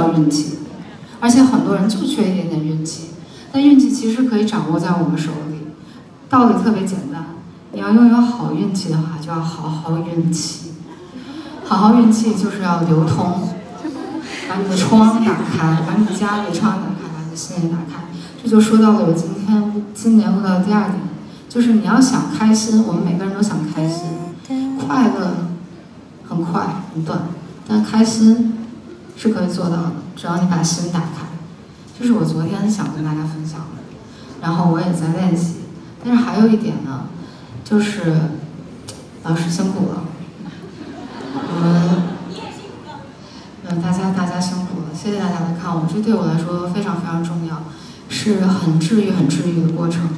要运气，而且很多人就缺一点点运气。但运气其实可以掌握在我们手里，道理特别简单。你要拥有好运气的话，就要好好运气。好好运气就是要流通，把你的窗打开，把你的家里窗打开，把你的心也打开。这就说到了我今天今年录到的第二点，就是你要想开心，我们每个人都想开心，快乐很快很短，但开心是可以做到的，只要你把心打开。这是我昨天想跟大家分享的，然后我也在练习。但是还有一点呢，就是老师辛苦了，我们，嗯，大家大家辛苦了，谢谢大家来看我，这对我来说非常非常重要，是很治愈很治愈的过程。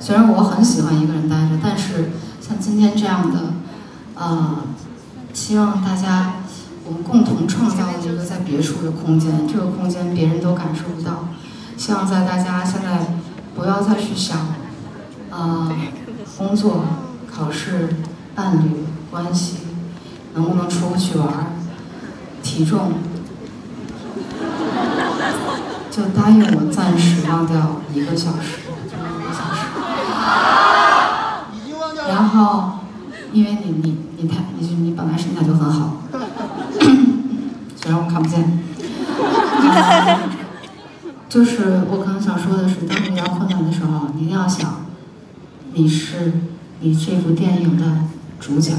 虽然我很喜欢一个人待着，但是像今天这样的，呃，希望大家。我们共同创造了一个在别处的空间，这个空间别人都感受不到。希望在大家现在不要再去想，呃，工作、考试、伴侣关系，能不能出去玩儿，体重，就答应我暂时忘掉一个小时，就一个小时。然后，因为你你你太你你本来身材就很好。虽然我看不见，就是我可能想说的是，当你遇到困难的时候，你一定要想，你是你这部电影的主角，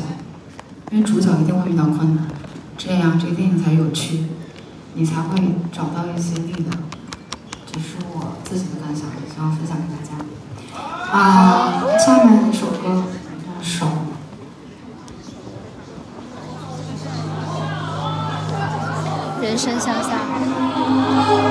因为主角一定会遇到困难，这样这个电影才有趣，你才会找到一些力量。这是我自己的感想，希望分享给大家。啊，下面一首歌，手。人生向下。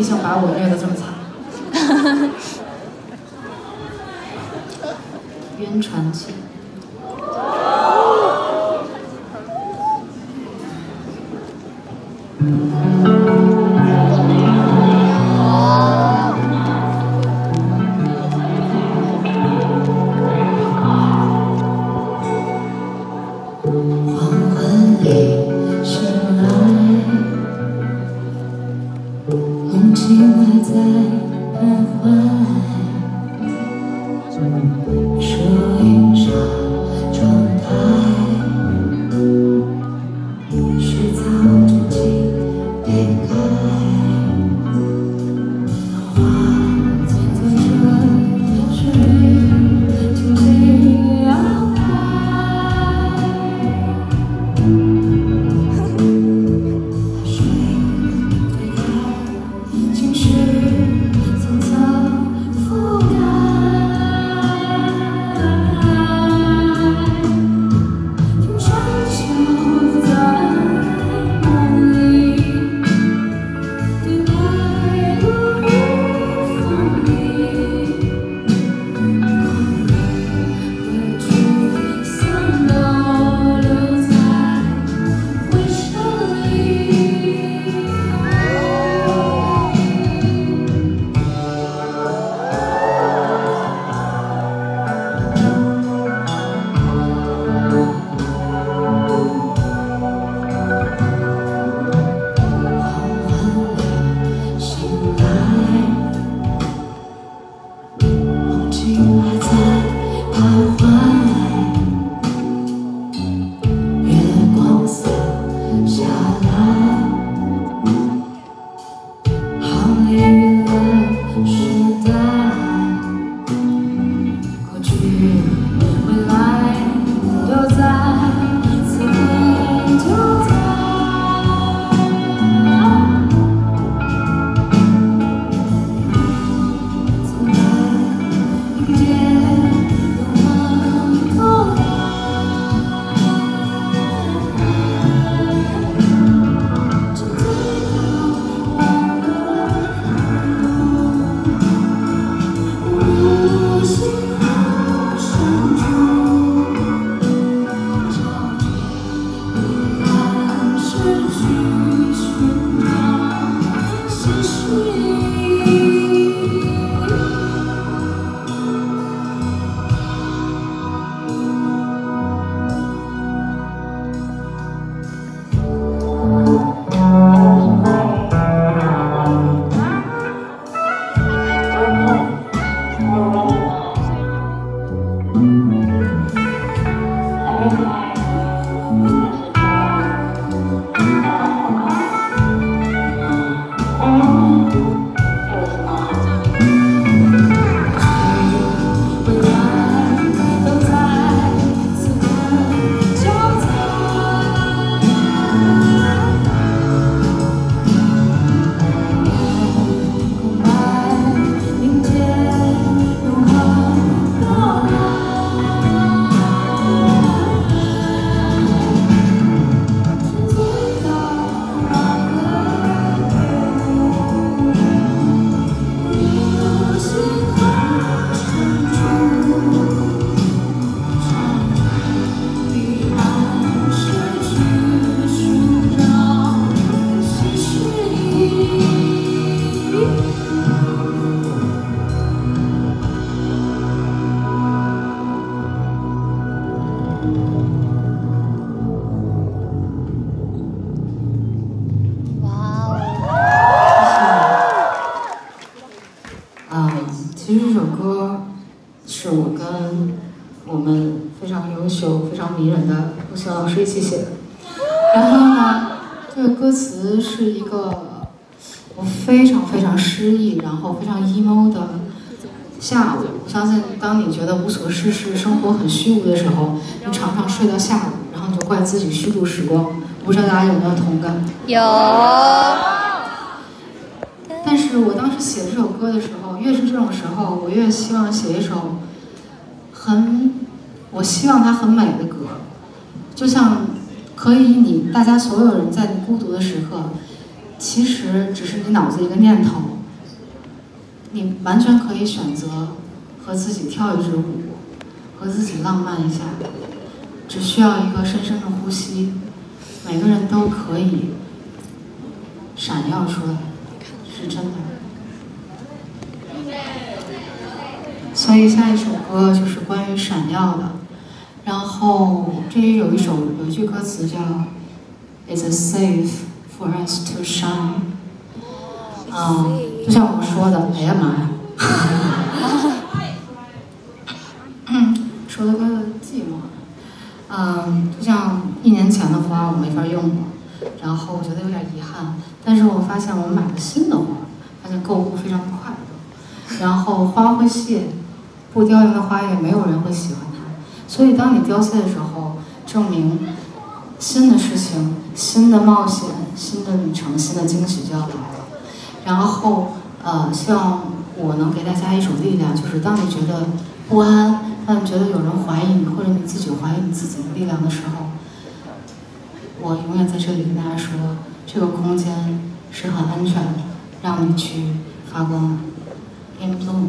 你想把我虐得这么惨？晕船去。你觉得无所事事、生活很虚无的时候，你常常睡到下午，然后你就怪自己虚度时光。不知道大家有没有同感？有。但是我当时写这首歌的时候，越是这种时候，我越希望写一首很，我希望它很美的歌，就像可以你大家所有人在你孤独的时刻，其实只是你脑子一个念头，你完全可以选择和自己跳一支舞，和自己浪漫一下，只需要一个深深的呼吸，每个人都可以闪耀出来。是真的，所以下一首歌就是关于闪耀的。然后这里有一首有一句歌词叫 "It's safe for us to shine"，啊，就像我说的，哎呀妈呀，说的歌的寂寞，嗯，就像一年前的花我没法用了，然后我觉得有点遗憾。但是我发现我买了新的花，发现购物非常快乐，然后花会谢，不凋零的花也没有人会喜欢它，所以当你凋谢的时候，证明新的事情、新的冒险、新的旅程、新的惊喜就要来了。然后呃，希望我能给大家一种力量，就是当你觉得不安，当你觉得有人怀疑你，或者你自己怀疑你自己的力量的时候，我永远在这里跟大家说。这个空间是很安全的，让你去发光。In bloom。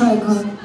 唱别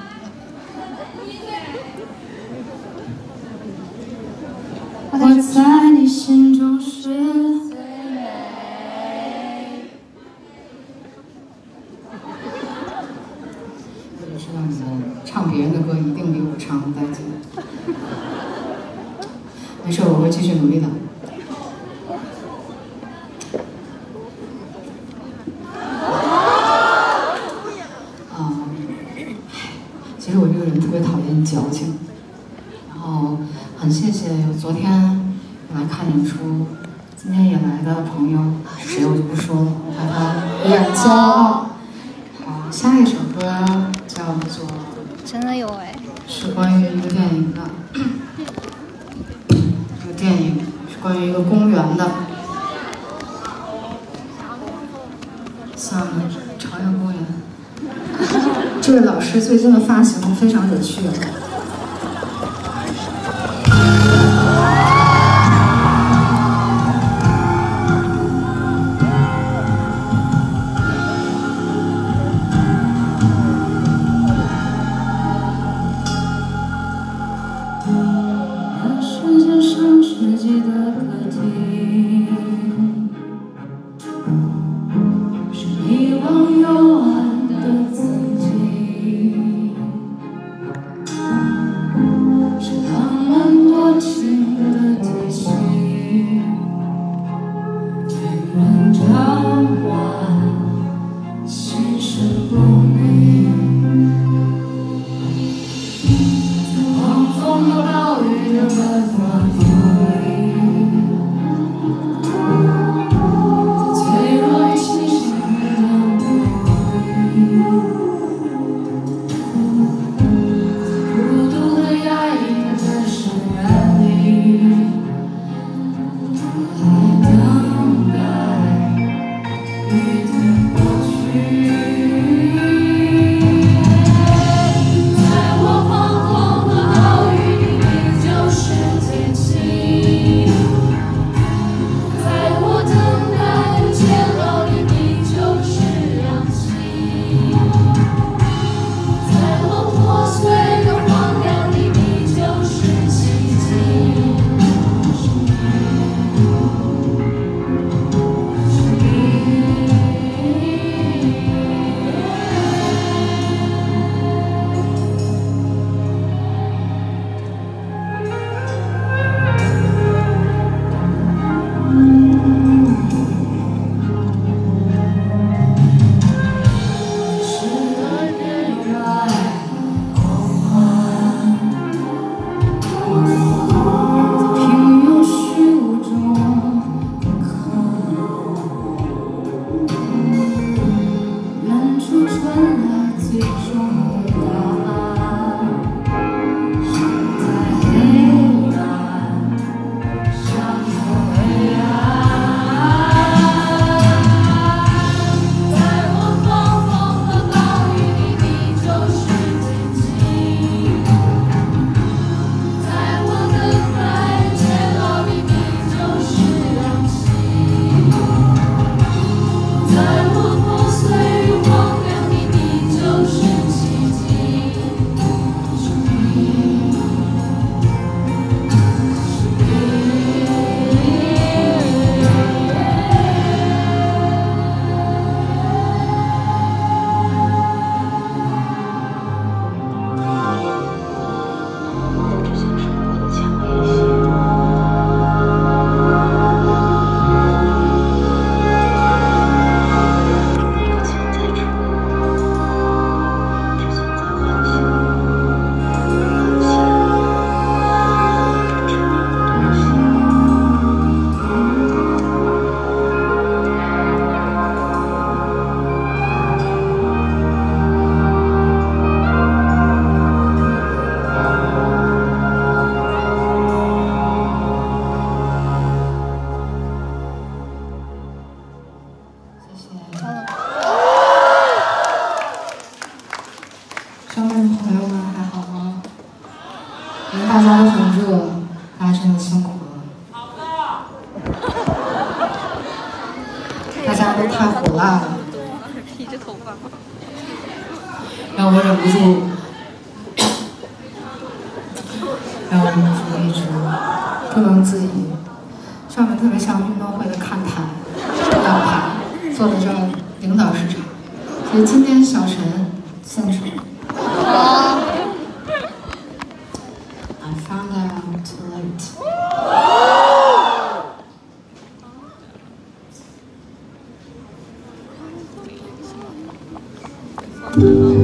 Oh.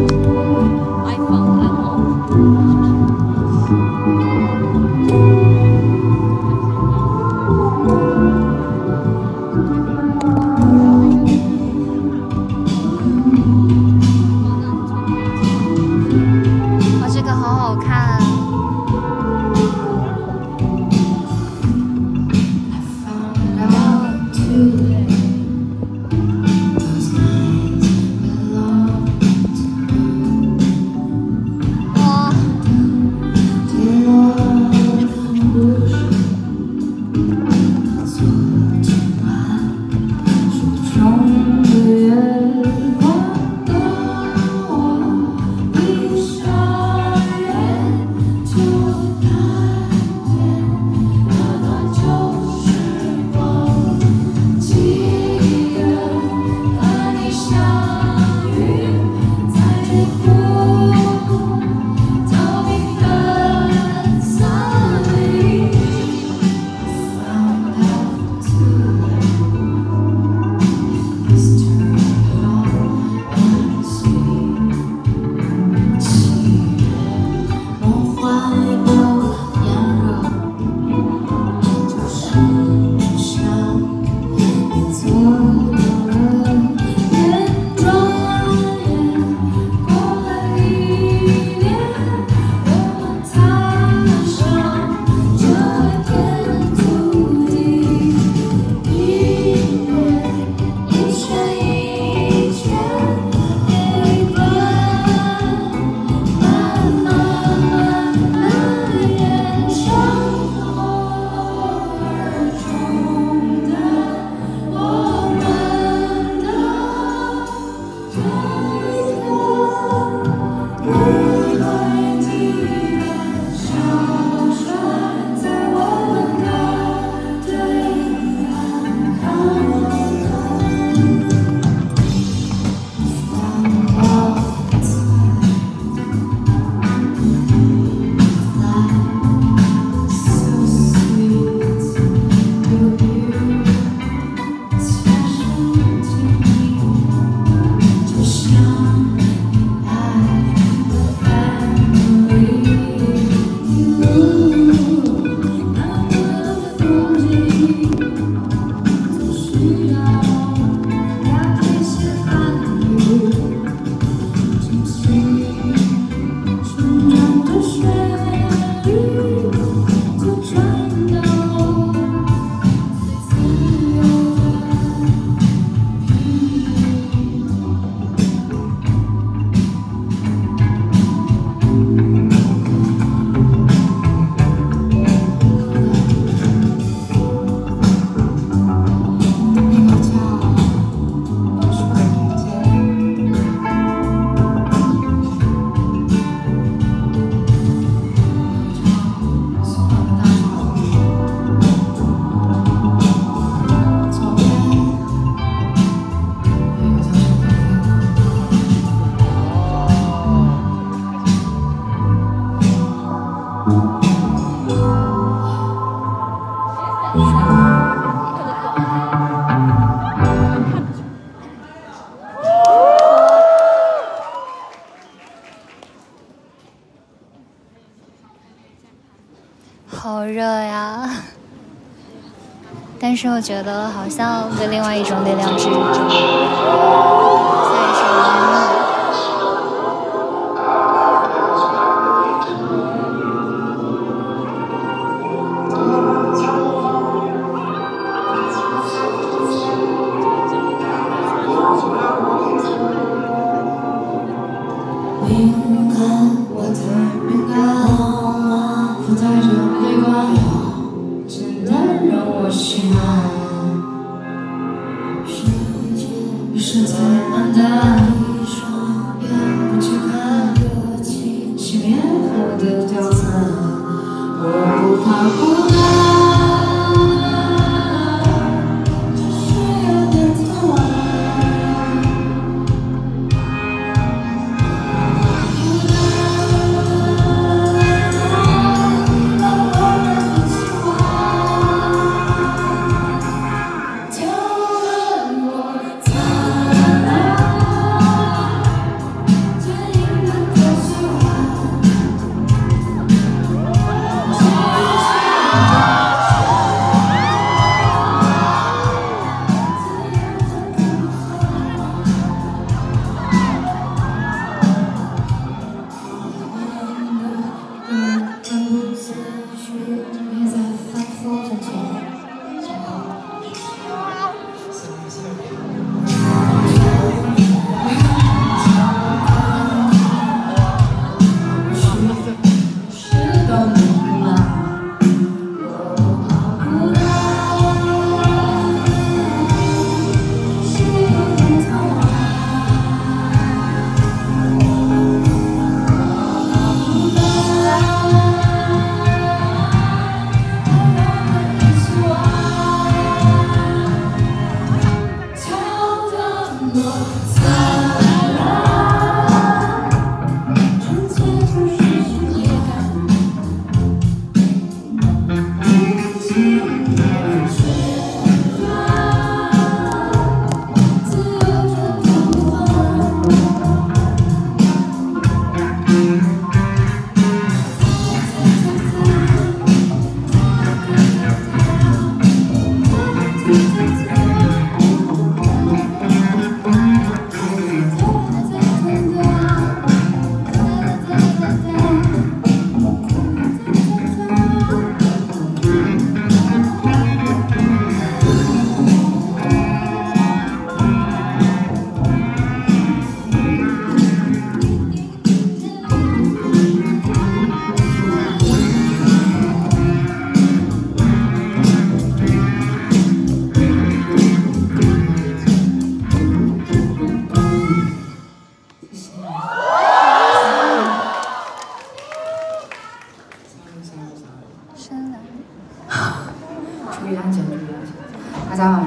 是我觉得好像被另外一种力量支着。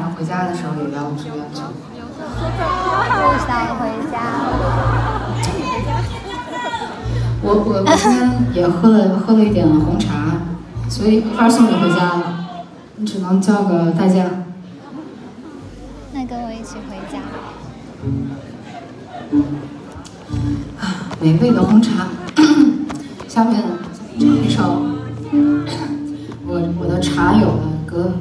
上回家的时候也要注意安全。不想回家。我我我今天也喝了喝了一点红茶，所以没法送你回家了，你只能叫个代驾。那跟我一起回家。啊，美味的红茶。下面唱一首我我的茶友的歌。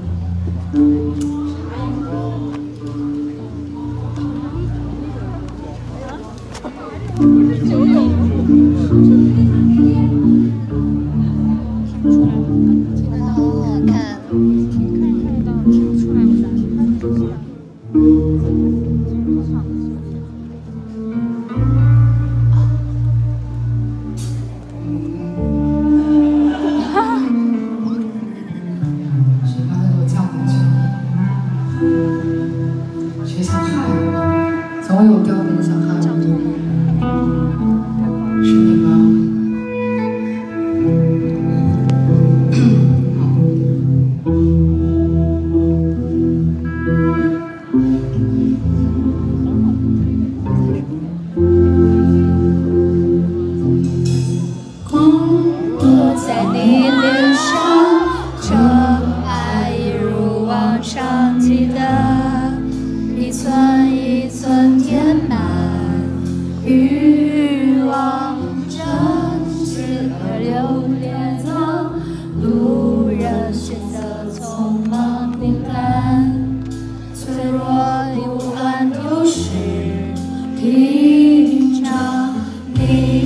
唱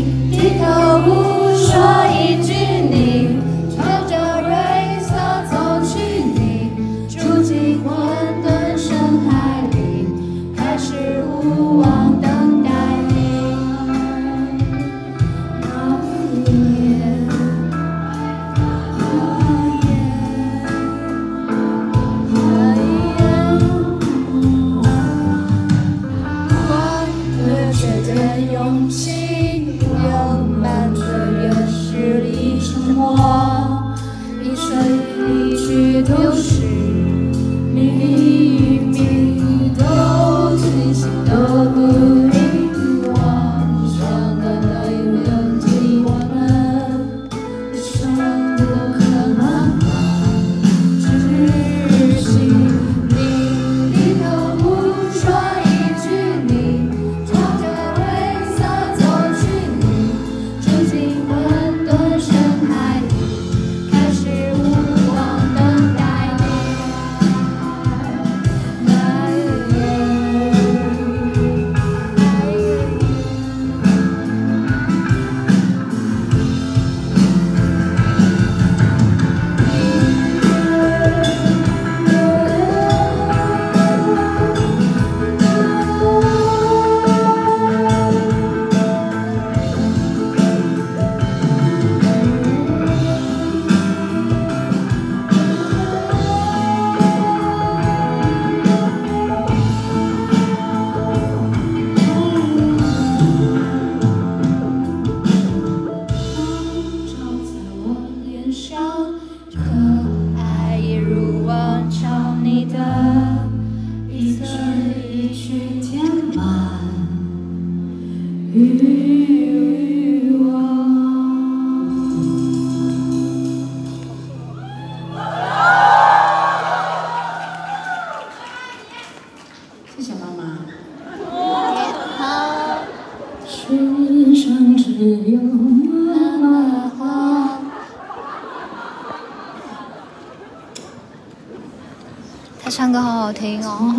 歌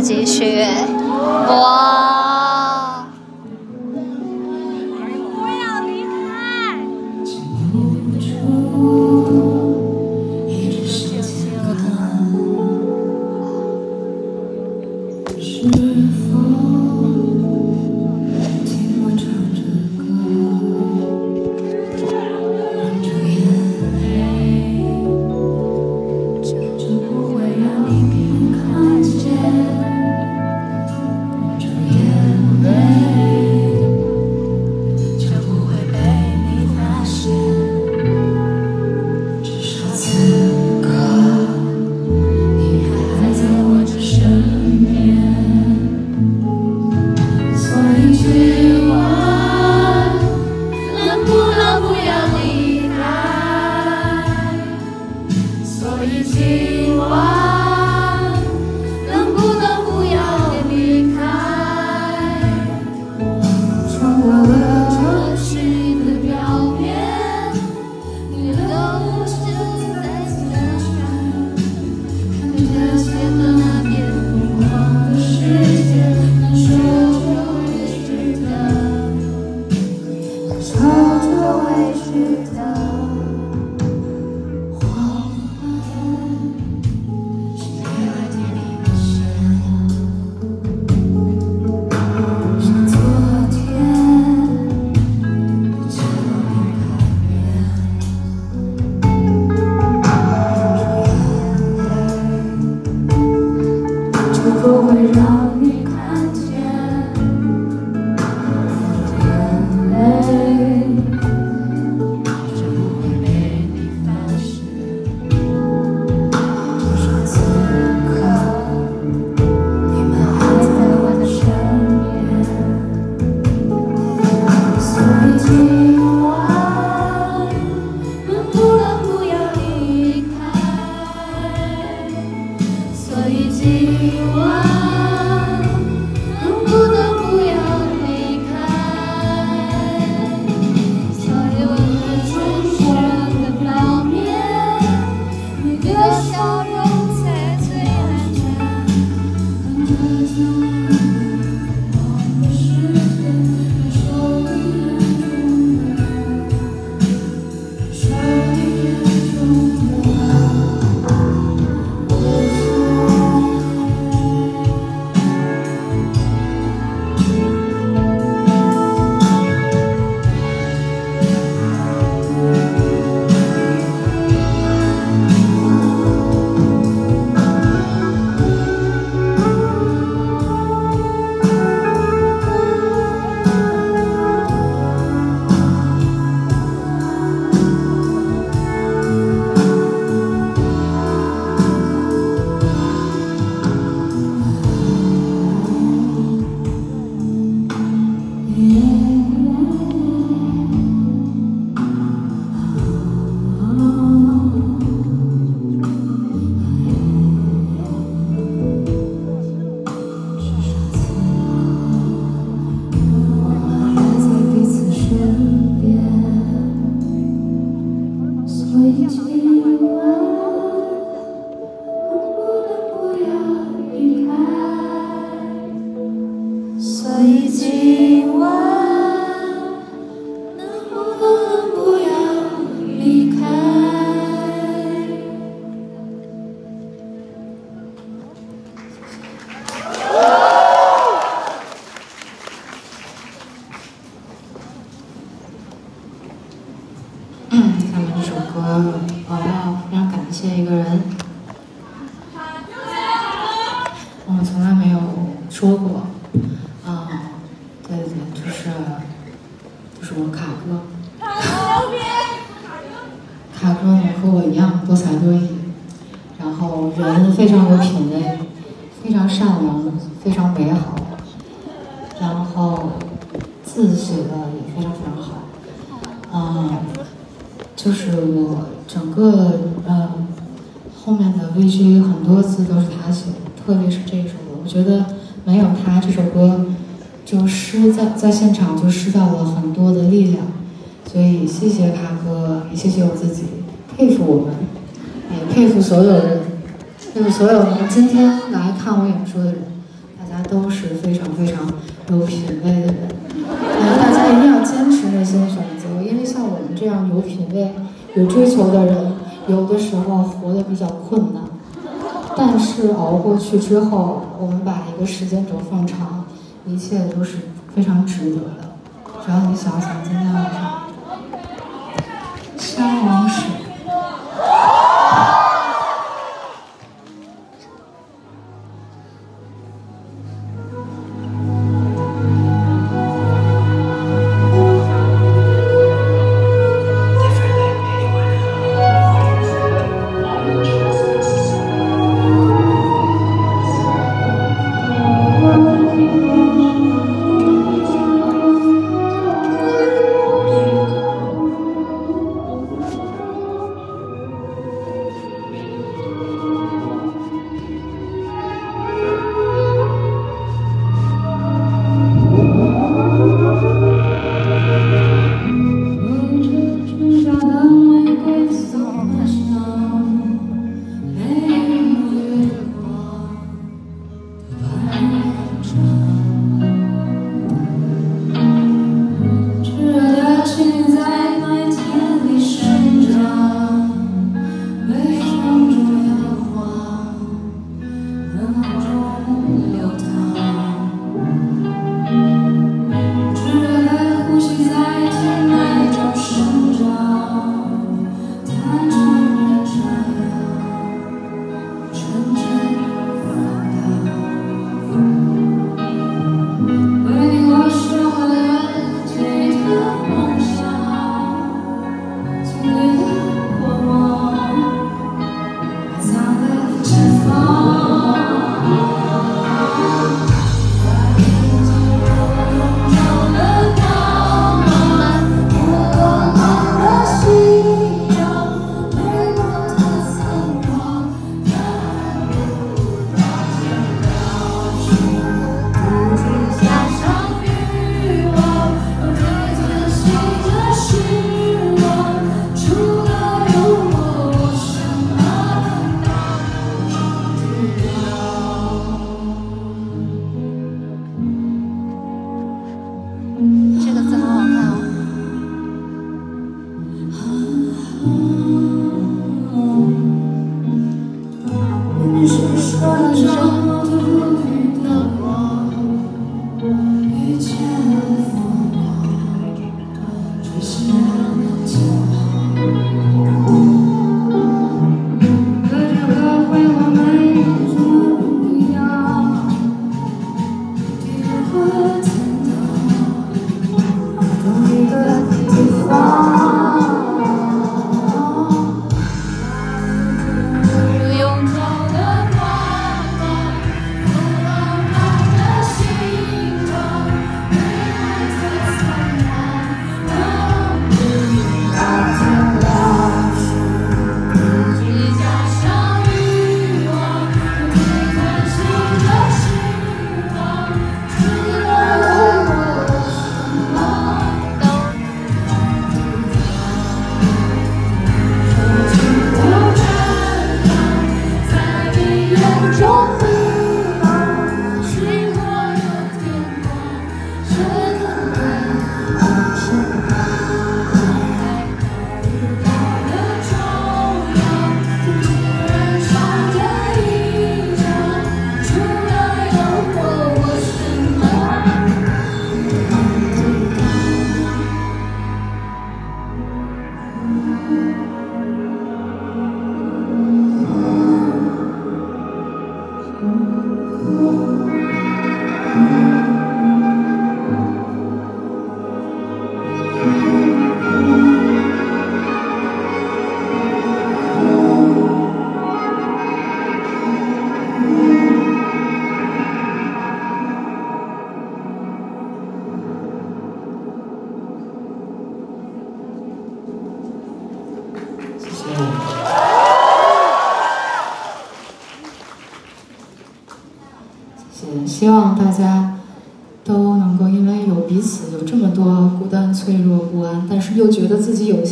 继续，在现场就失掉了很多的力量，所以谢谢卡哥，也谢谢我自己，佩服我们，也佩服所有人，佩服所有能今天来看我演出的人，大家都是非常非常有品位的人。然后大家一定要坚持内心的选择，因为像我们这样有品位、有追求的人，有的时候活得比较困难。但是熬过去之后，我们把一个时间轴放长，一切都是非常值得的。只要你想想今天晚上，山王水。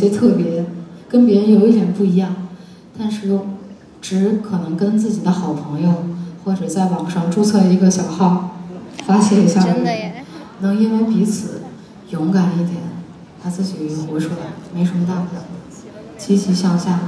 特别跟别人有一点不一样但是又只可能跟自己的好朋友或者在网上注册一个小号发泄一下能因为彼此勇敢一点把自己活出来没什么大不了的积极向下。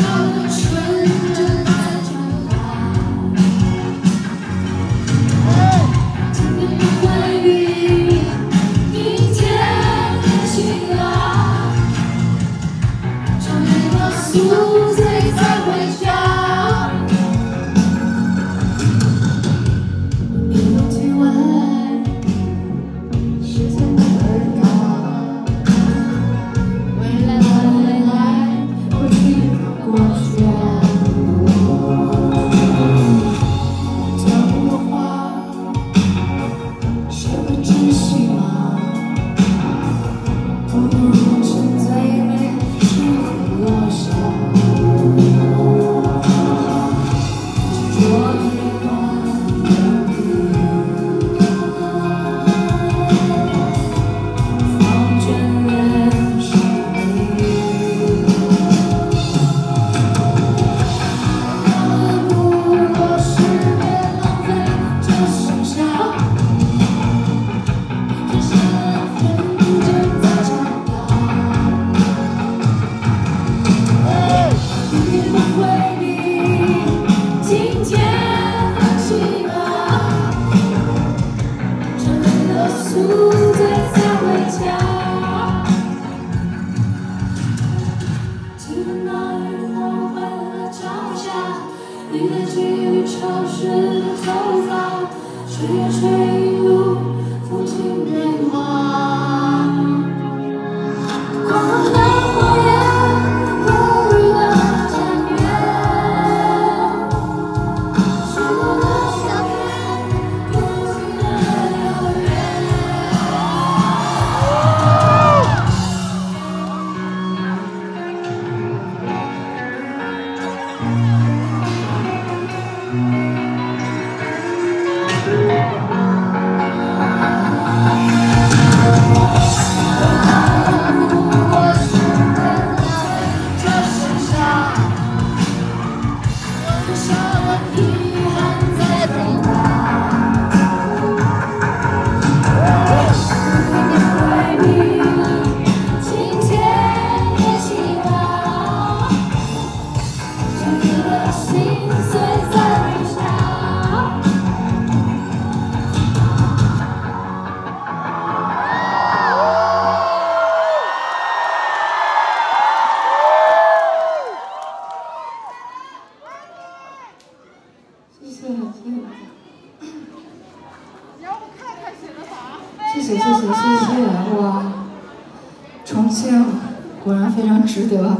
Show the чудо.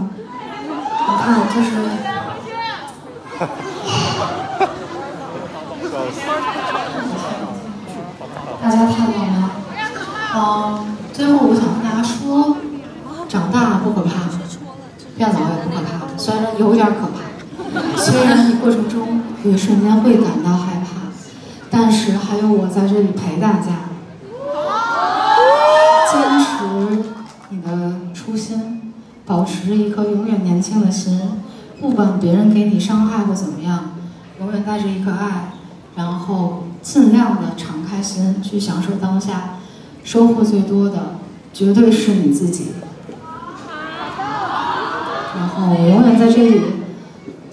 下，收获最多的绝对是你自己。然后我永远在这里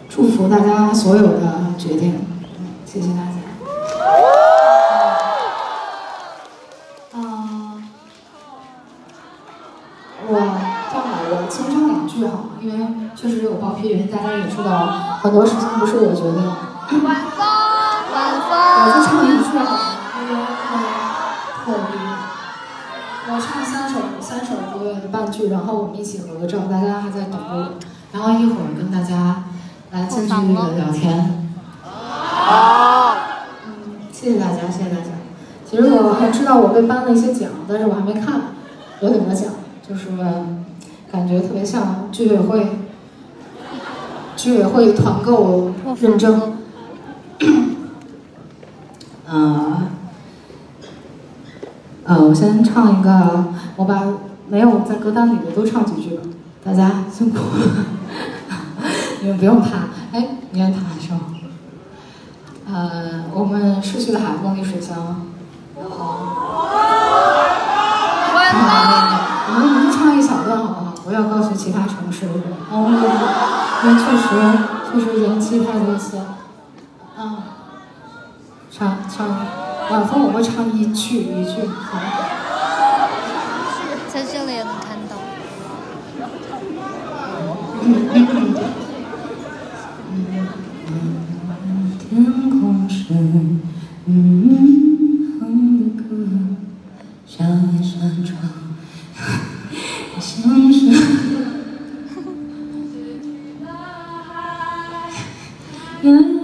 祝福大家所有的决定。谢谢大家。我，但我，我先说两句哈，因为确实有报批原因，大家也知道很多事情不是我决定。三首歌的半句，然后我们一起合个照，大家还在等着我，然后一会儿跟大家来近距离的聊天。嗯，谢谢大家，谢谢大家。其实我还知道我被颁了一些奖，但是我还没看有什么奖，就是感觉特别像居委会，居委会团购认证。呃，呃，我先唱一个，我把没有在歌单里的都唱几句吧，大家辛苦了，你们不用怕。哎，你看他还说，呃，我们逝去的海，风里水乡，然后，晚风。我们我们唱一小段好不好？不要告诉其他城市，然后因为因为确实确实延期太多次了，啊。唱唱，晚风我会唱一句一句，好吗？在这里也能看到。天空是嗯哼的歌，像一扇窗，像是。烟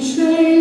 水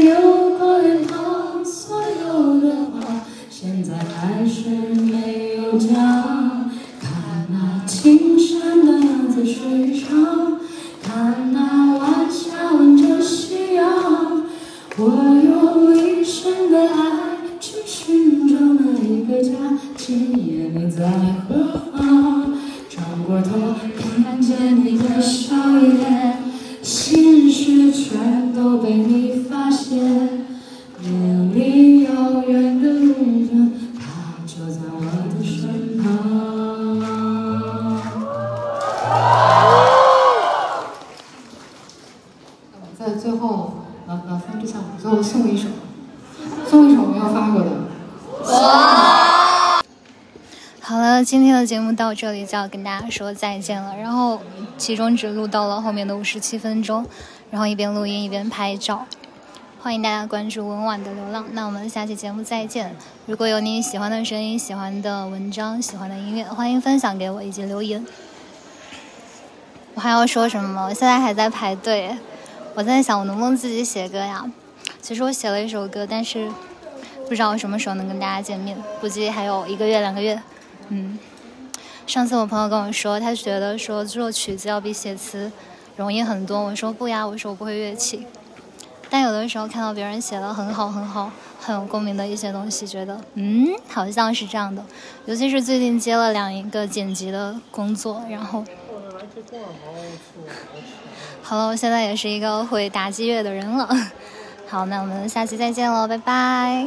的节目到这里就要跟大家说再见了。然后其中只录到了后面的五十七分钟，然后一边录音一边拍照。欢迎大家关注文婉的流浪。那我们下期节目再见。如果有你喜欢的声音、喜欢的文章、喜欢的音乐，欢迎分享给我以及留言。我还要说什么吗？我现在还在排队，我在想我能不能自己写歌呀？其实我写了一首歌，但是不知道什么时候能跟大家见面，估计还有一个月、两个月。嗯，上次我朋友跟我说，他觉得说做曲子要比写词容易很多。我说不呀，我说我不会乐器。但有的时候看到别人写的很好很好，很有共鸣的一些东西，觉得嗯，好像是这样的。尤其是最近接了两一个剪辑的工作，然后。好了，我现在也是一个会打击乐的人了。好，那我们下期再见喽，拜拜。